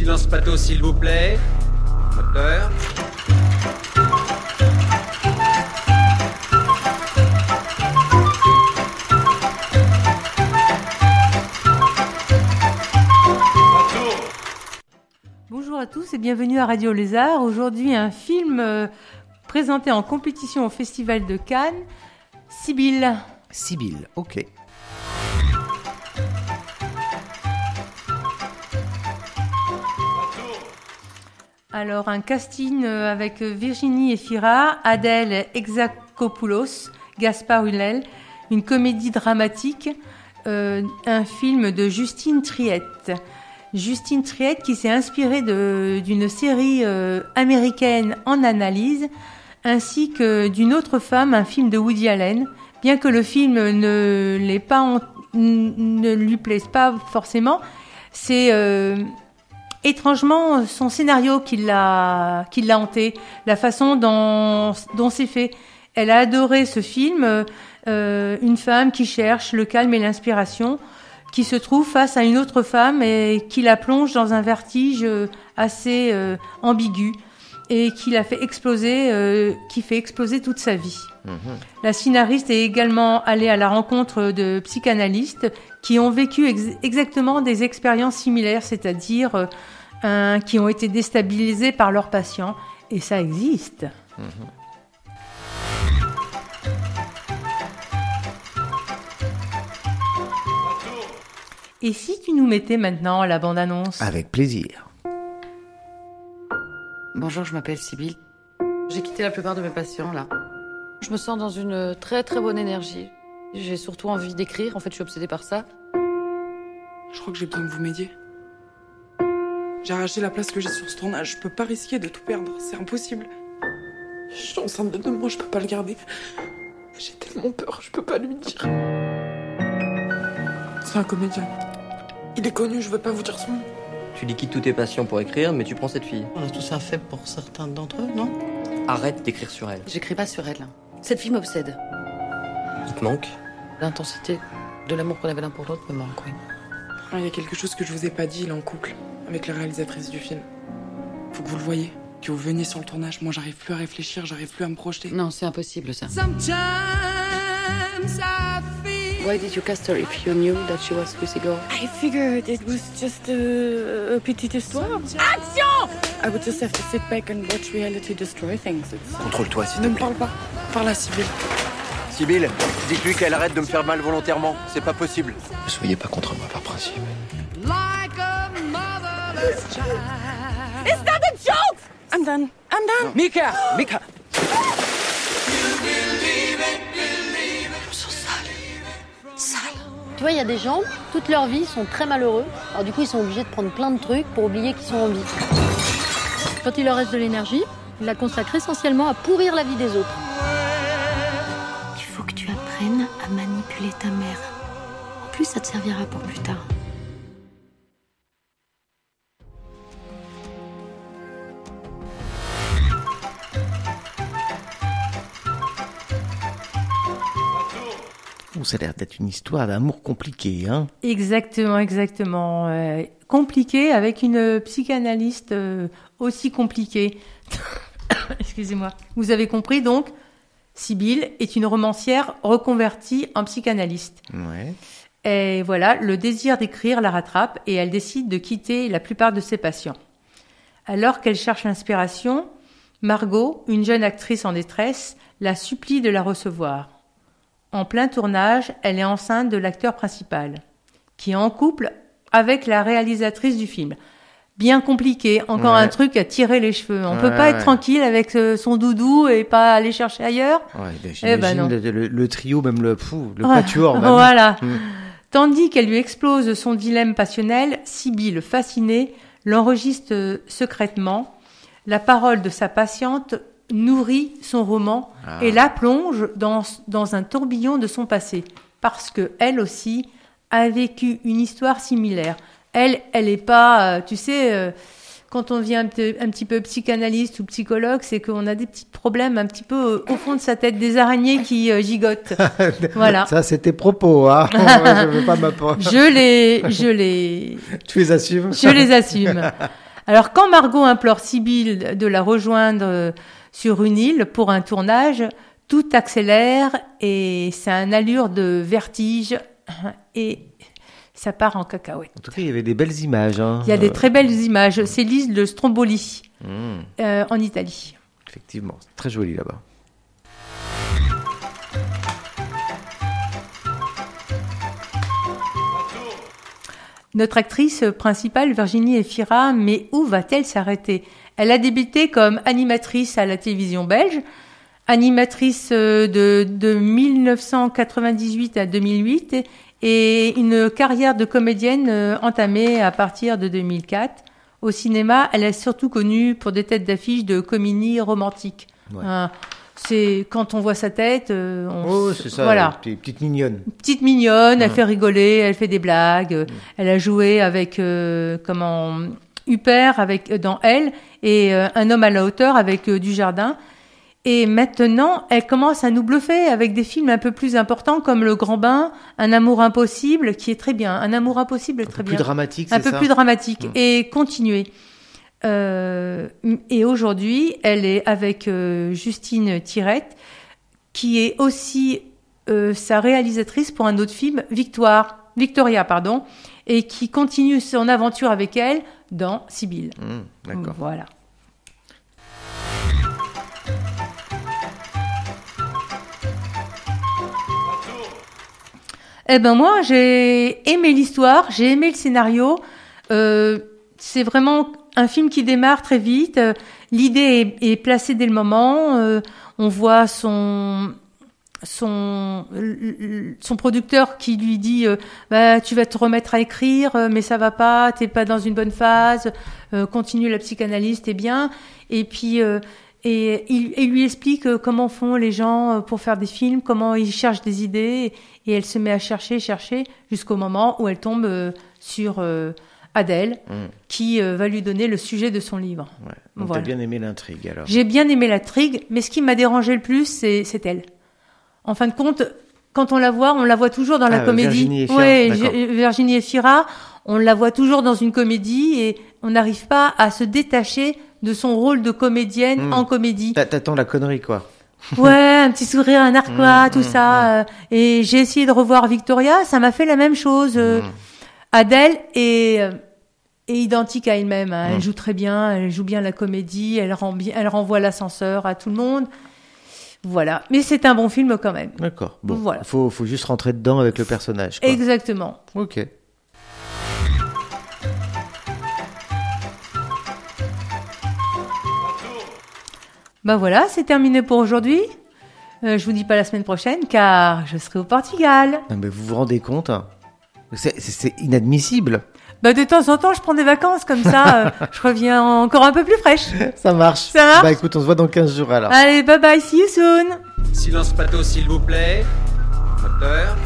silence pathos s'il vous plaît. Moteur. Bonjour à tous et bienvenue à Radio Lézard. Aujourd'hui, un film euh, présenté en compétition au Festival de Cannes, Sibylle. Sibylle, ok. Alors, un casting euh, avec Virginie Efira, Adèle Exarchopoulos, Gaspard Hulel, une comédie dramatique, euh, un film de Justine Triette. Justine Triette qui s'est inspirée d'une série euh, américaine en analyse, ainsi que d'une autre femme, un film de Woody Allen. Bien que le film ne, lui plaise pas forcément, c'est euh, étrangement son scénario qui l'a qui l'a hanté, la façon dont, c'est fait. Elle a adoré ce film, euh, euh, une femme qui cherche le calme et l'inspiration, qui se trouve face à une autre femme et qui la plonge dans un vertige euh, assez euh, ambigu et qui la fait exploser, euh, qui fait exploser toute sa vie. La scénariste est également allée à la rencontre de psychanalystes qui ont vécu ex- exactement des expériences similaires, c'est-à-dire euh, qui ont été déstabilisés par leurs patients. Et ça existe. Et si tu nous mettais maintenant la bande-annonce? Avec plaisir. Bonjour, je m'appelle Sybille. J'ai quitté la plupart de mes patients là. Je me sens dans une très très bonne énergie. J'ai surtout envie d'écrire, en fait je suis obsédée par ça. Je crois que j'ai besoin que vous m'aidiez. J'ai arraché la place que j'ai sur ce tournage. Je peux pas risquer de tout perdre. C'est impossible. Je suis enceinte de deux mois, je peux pas le garder. J'ai tellement peur, je peux pas lui dire. C'est un comédien. Il est connu, je veux pas vous dire son nom. Tu liquides tous tes patients pour écrire, mais tu prends cette fille. On a tous un faible pour certains d'entre eux, non? Arrête d'écrire sur elle. J'écris pas sur elle. Cette fille m'obsède. Il te manque? L'intensité de l'amour qu'on avait l'un pour l'autre me manque, oui. Ah, Il y a quelque chose que je vous ai pas dit, il est en couple avec la réalisatrice du film. Faut que vous le voyez, que vous veniez sur le tournage. Moi, j'arrive plus à réfléchir, j'arrive plus à me projeter. Non, c'est impossible ça. Why did you cast her if you knew that she was with a girl? I figured it was just a, a petite histoire. Action! I would just have to sit back and watch reality destroy things. It's- Contrôle-toi, s'il Ne me parle pas. Parle à Sybille. Sibylle, dites-lui qu'elle arrête de me faire mal volontairement. C'est pas possible. Ne soyez pas contre moi par principe. I'm done. I'm done. Mika Mika Tu vois, il y a des gens, toute leur vie, ils sont très malheureux. Alors du coup, ils sont obligés de prendre plein de trucs pour oublier qu'ils sont en vie. Quand il leur reste de l'énergie, ils la consacrent essentiellement à pourrir la vie des autres. Il faut que tu apprennes à manipuler ta mère. En plus, ça te servira pour plus tard. Ça a l'air d'être une histoire d'amour compliquée, hein Exactement, exactement. Euh, compliqué avec une psychanalyste euh, aussi compliquée. Excusez-moi. Vous avez compris donc, Sibylle est une romancière reconvertie en psychanalyste. Ouais. Et voilà, le désir d'écrire la rattrape et elle décide de quitter la plupart de ses patients. Alors qu'elle cherche l'inspiration, Margot, une jeune actrice en détresse, la supplie de la recevoir. En plein tournage, elle est enceinte de l'acteur principal, qui est en couple avec la réalisatrice du film. Bien compliqué, encore Ouais. un truc à tirer les cheveux. On peut Ouais, pas être tranquille avec euh, son doudou et pas aller chercher ailleurs? Ben, Eh ben le, le- le trio, même le, fou, le quatuor. même. Voilà. Mm. Tandis qu'elle lui explose son dilemme passionnel, Sibylle, fascinée, l'enregistre euh, secrètement. La parole de sa patiente nourrit son roman Ah. et la plonge dans, dans un tourbillon de son passé. Parce que elle aussi a vécu une histoire similaire. Elle, elle est pas, euh, tu sais, euh, quand on vient un, petit- peu psychanalyste ou psychologue, c'est qu'on a des petits problèmes un petit peu au fond de sa tête, des araignées qui euh, gigotent. voilà. Ça, c'est tes propos, hein Je veux pas. Je les, je les, Tu les assumes je les assume. Alors quand Margot implore Sibylle de la rejoindre sur une île pour un tournage, tout accélère et c'est un allure de vertige et ça part en cacahuète. En tout cas, il y avait des belles images. hein. Il y a des Euh, très belles images. C'est l'île de Stromboli hmm, euh, en Italie. effectivement, c'est très joli là-bas. Notre actrice principale, Virginie Efira, mais où va-t-elle s'arrêter? Elle a débuté comme animatrice à la télévision belge, animatrice euh, de, de 1998 à 2008 et une carrière de comédienne euh, entamée à partir de 2004. Au cinéma, elle est surtout connue pour des têtes d'affiche de comédie romantique. Ouais. Hein, c'est quand on voit sa tête, euh, on Oh, c'est ça, Voilà les petites mignonnes. petite mignonne, elle fait rigoler, elle fait des blagues. euh, Elle a joué avec euh, comment Huppert avec euh, dans Elle et euh, un homme à la hauteur avec euh, Dujardin. Et maintenant, elle commence à nous bluffer avec des films un peu plus importants comme Le Grand Bain, Un amour impossible, qui est très bien. Un amour impossible est Un très peu bien plus dramatique, un c'est peu ça plus dramatique et continuer. Euh, et aujourd'hui, elle est avec Justine Tirette, qui est aussi sa réalisatrice pour un autre film, Victoire, Victoria, pardon, et qui continue son aventure avec elle dans Sibylle. Hmm, D'accord. Voilà. Eh ben moi, j'ai aimé l'histoire, j'ai aimé le scénario. Euh, c'est vraiment un film qui démarre très vite. Euh, L'idée est, est placée dès le moment. Euh, on voit son son son producteur qui lui dit euh, bah, tu vas te remettre à écrire euh, mais ça va pas t'es pas dans une bonne phase euh, continue la psychanalyse t'es bien et puis euh, et il, il lui explique euh, comment font les gens euh, pour faire des films comment ils cherchent des idées et elle se met à chercher chercher jusqu'au moment où elle tombe euh, sur euh, Adèle Mm. qui euh, va lui donner le sujet de son livre Ouais. Donc Voilà. bien aimé l'intrigue alors. j'ai bien aimé l'intrigue, mais ce qui m'a dérangé le plus, c'est c'est elle. En fin de compte, quand on la voit, on la voit toujours dans la Ah, comédie. Virginie Efira, Ouais, Virginie Efira, on la voit toujours dans une comédie et on n'arrive pas à se détacher de son rôle de comédienne Hmm. en comédie. T'a- T'attends la connerie quoi. Ouais, un petit sourire, un narquois, Mm, tout mm, ça. euh, Et j'ai essayé de revoir Victoria, ça m'a fait la même chose. euh. Adèle est, euh, est identique à elle-même. hein. Elle joue très bien, elle joue bien la comédie, elle, rend bien, elle renvoie l'ascenseur à tout le monde. Voilà. Mais c'est un bon film quand même. D'accord. Bon, Voilà. faut, faut juste rentrer dedans avec le personnage. Quoi. Exactement. Ok. Bah voilà, c'est terminé pour aujourd'hui. Euh, je vous dis pas la semaine prochaine car je serai au Portugal. Non, mais vous vous rendez compte hein C'est- C'est c'est inadmissible. Bah de temps en temps, je prends des vacances comme ça, euh, je reviens encore un peu plus fraîche. Ça marche. Ça marche Bah écoute, on se voit dans 15 jours alors. Allez, bye bye, see you soon. Silence plateau, s'il vous plaît. Moteur.